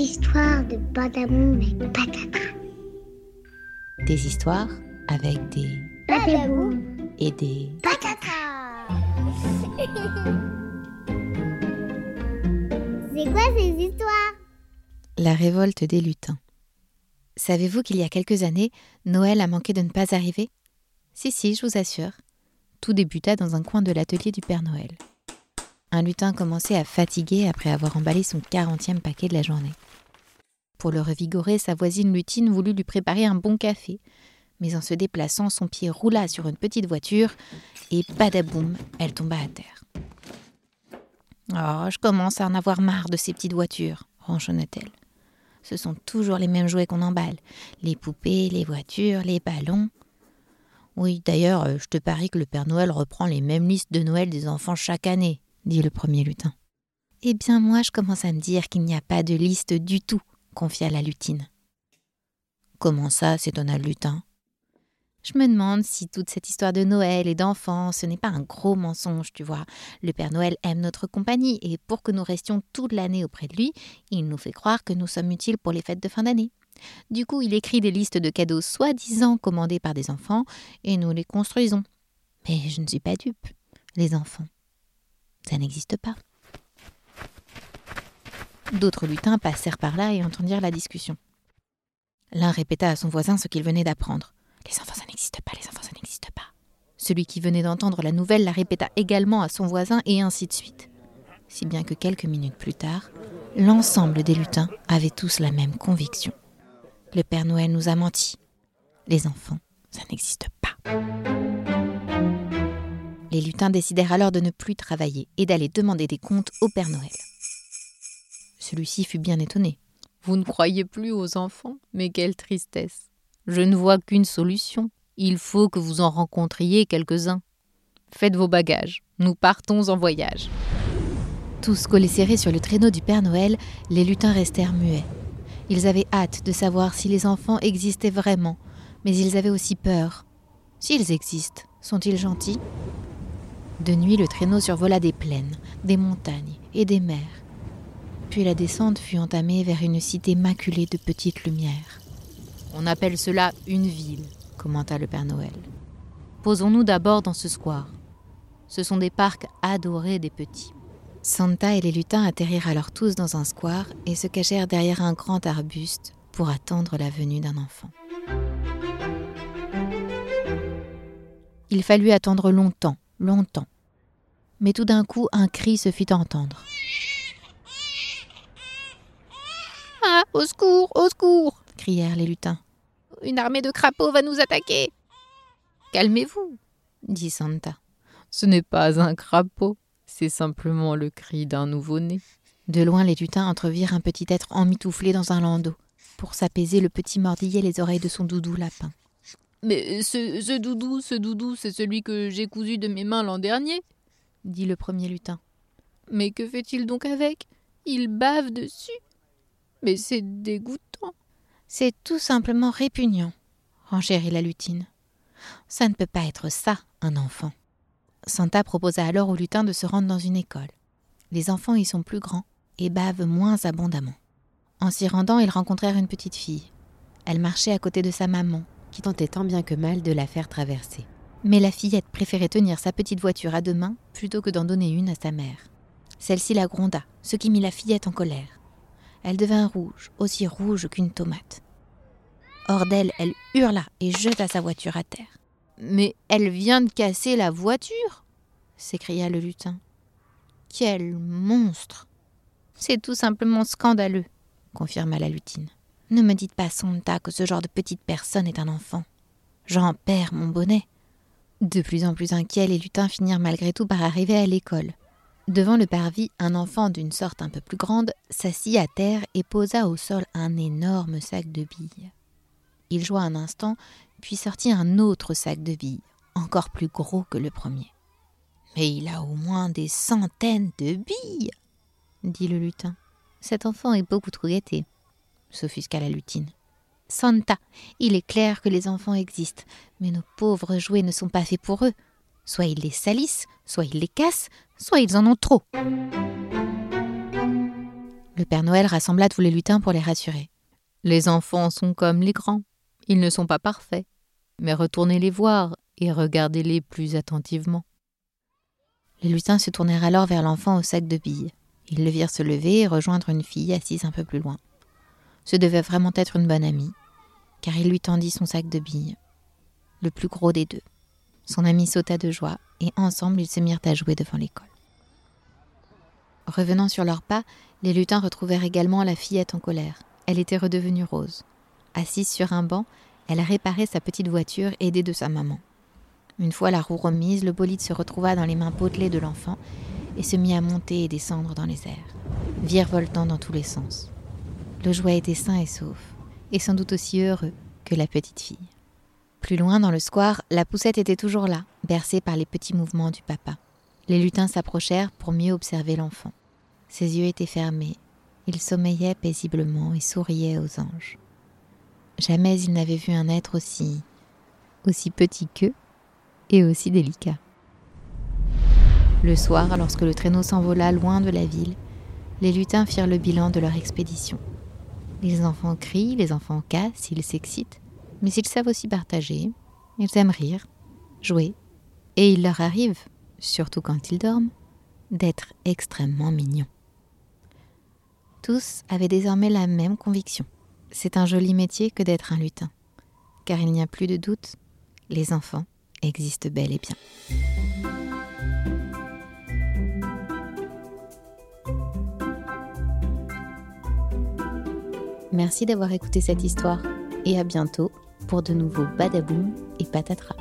histoires de Badamoum et Patata. Des histoires avec des Badamoum et des Patata. C'est quoi ces histoires? La révolte des lutins. Savez-vous qu'il y a quelques années, Noël a manqué de ne pas arriver? Si, si, je vous assure. Tout débuta dans un coin de l'atelier du Père Noël. Un lutin commençait à fatiguer après avoir emballé son quarantième paquet de la journée. Pour le revigorer, sa voisine lutine voulut lui préparer un bon café, mais en se déplaçant, son pied roula sur une petite voiture et badaboum, elle tomba à terre. Oh, je commence à en avoir marre de ces petites voitures, ronchonna-t-elle. Ce sont toujours les mêmes jouets qu'on emballe les poupées, les voitures, les ballons. Oui, d'ailleurs, euh, je te parie que le Père Noël reprend les mêmes listes de Noël des enfants chaque année, dit le premier lutin. Eh bien, moi, je commence à me dire qu'il n'y a pas de liste du tout, confia la lutine. Comment ça s'étonna le lutin? Je me demande si toute cette histoire de Noël et d'enfants, ce n'est pas un gros mensonge, tu vois. Le Père Noël aime notre compagnie et pour que nous restions toute l'année auprès de lui, il nous fait croire que nous sommes utiles pour les fêtes de fin d'année. Du coup, il écrit des listes de cadeaux soi-disant commandés par des enfants et nous les construisons. Mais je ne suis pas dupe. Les enfants, ça n'existe pas. D'autres lutins passèrent par là et entendirent la discussion. L'un répéta à son voisin ce qu'il venait d'apprendre. Les enfants, ça n'existe pas, les enfants, ça n'existe pas. Celui qui venait d'entendre la nouvelle la répéta également à son voisin et ainsi de suite. Si bien que quelques minutes plus tard, l'ensemble des lutins avaient tous la même conviction. Le Père Noël nous a menti. Les enfants, ça n'existe pas. Les lutins décidèrent alors de ne plus travailler et d'aller demander des comptes au Père Noël. Celui-ci fut bien étonné. Vous ne croyez plus aux enfants Mais quelle tristesse. Je ne vois qu'une solution. Il faut que vous en rencontriez quelques-uns. Faites vos bagages. Nous partons en voyage. Tous collés serrés sur le traîneau du Père Noël, les lutins restèrent muets. Ils avaient hâte de savoir si les enfants existaient vraiment, mais ils avaient aussi peur. S'ils existent, sont-ils gentils? De nuit, le traîneau survola des plaines, des montagnes et des mers. Puis la descente fut entamée vers une cité maculée de petites lumières. On appelle cela une ville, commenta le Père Noël. Posons-nous d'abord dans ce square. Ce sont des parcs adorés des petits. Santa et les lutins atterrirent alors tous dans un square et se cachèrent derrière un grand arbuste pour attendre la venue d'un enfant. Il fallut attendre longtemps, longtemps. Mais tout d'un coup, un cri se fit entendre. Ah, au secours, au secours crièrent les lutins. Une armée de crapauds va nous attaquer. Calmez-vous, dit Santa. Ce n'est pas un crapaud, c'est simplement le cri d'un nouveau-né. De loin, les lutins entrevirent un petit être emmitouflé dans un landau. Pour s'apaiser, le petit mordillait les oreilles de son doudou lapin. Mais ce, ce doudou, ce doudou, c'est celui que j'ai cousu de mes mains l'an dernier, dit le premier lutin. Mais que fait-il donc avec? Il bave dessus. Mais c'est dégoûtant. C'est tout simplement répugnant, renchérit la lutine. Ça ne peut pas être ça, un enfant. Santa proposa alors aux lutins de se rendre dans une école. Les enfants y sont plus grands et bavent moins abondamment. En s'y rendant, ils rencontrèrent une petite fille. Elle marchait à côté de sa maman, qui tentait tant bien que mal de la faire traverser. Mais la fillette préférait tenir sa petite voiture à deux mains plutôt que d'en donner une à sa mère. Celle-ci la gronda, ce qui mit la fillette en colère. Elle devint rouge, aussi rouge qu'une tomate. Hors d'elle, elle hurla et jeta sa voiture à terre. Mais elle vient de casser la voiture s'écria le lutin. Quel monstre C'est tout simplement scandaleux, confirma la lutine. Ne me dites pas, Santa, que ce genre de petite personne est un enfant. J'en perds mon bonnet. De plus en plus inquiets, les lutins finirent malgré tout par arriver à l'école. Devant le parvis, un enfant d'une sorte un peu plus grande s'assit à terre et posa au sol un énorme sac de billes. Il joua un instant, puis sortit un autre sac de billes, encore plus gros que le premier. Mais il a au moins des centaines de billes, dit le lutin. Cet enfant est beaucoup trop gâté, s'offusqua la lutine. Santa, il est clair que les enfants existent, mais nos pauvres jouets ne sont pas faits pour eux. Soit ils les salissent, soit ils les cassent, soit ils en ont trop. Le Père Noël rassembla tous les lutins pour les rassurer. Les enfants sont comme les grands. Ils ne sont pas parfaits. Mais retournez les voir et regardez-les plus attentivement. Les lutins se tournèrent alors vers l'enfant au sac de billes. Ils le virent se lever et rejoindre une fille assise un peu plus loin. Ce devait vraiment être une bonne amie, car il lui tendit son sac de billes, le plus gros des deux. Son ami sauta de joie, et ensemble ils se mirent à jouer devant l'école. Revenant sur leurs pas, les lutins retrouvèrent également la fillette en colère. Elle était redevenue rose. Assise sur un banc, elle réparait sa petite voiture aidée de sa maman. Une fois la roue remise, le bolide se retrouva dans les mains potelées de l'enfant et se mit à monter et descendre dans les airs, virevoltant dans tous les sens. Le jouet était sain et sauf, et sans doute aussi heureux que la petite fille. Plus loin dans le square, la poussette était toujours là, bercée par les petits mouvements du papa. Les lutins s'approchèrent pour mieux observer l'enfant. Ses yeux étaient fermés, il sommeillait paisiblement et souriait aux anges. Jamais il n'avait vu un être aussi aussi petit qu'eux et aussi délicat. Le soir, lorsque le traîneau s'envola loin de la ville, les lutins firent le bilan de leur expédition. Les enfants crient, les enfants cassent, ils s'excitent, mais ils savent aussi partager, ils aiment rire, jouer, et il leur arrive, surtout quand ils dorment, d'être extrêmement mignons. Tous avaient désormais la même conviction. C'est un joli métier que d'être un lutin, car il n'y a plus de doute, les enfants existent bel et bien. Merci d'avoir écouté cette histoire et à bientôt pour de nouveaux badaboum et patatras.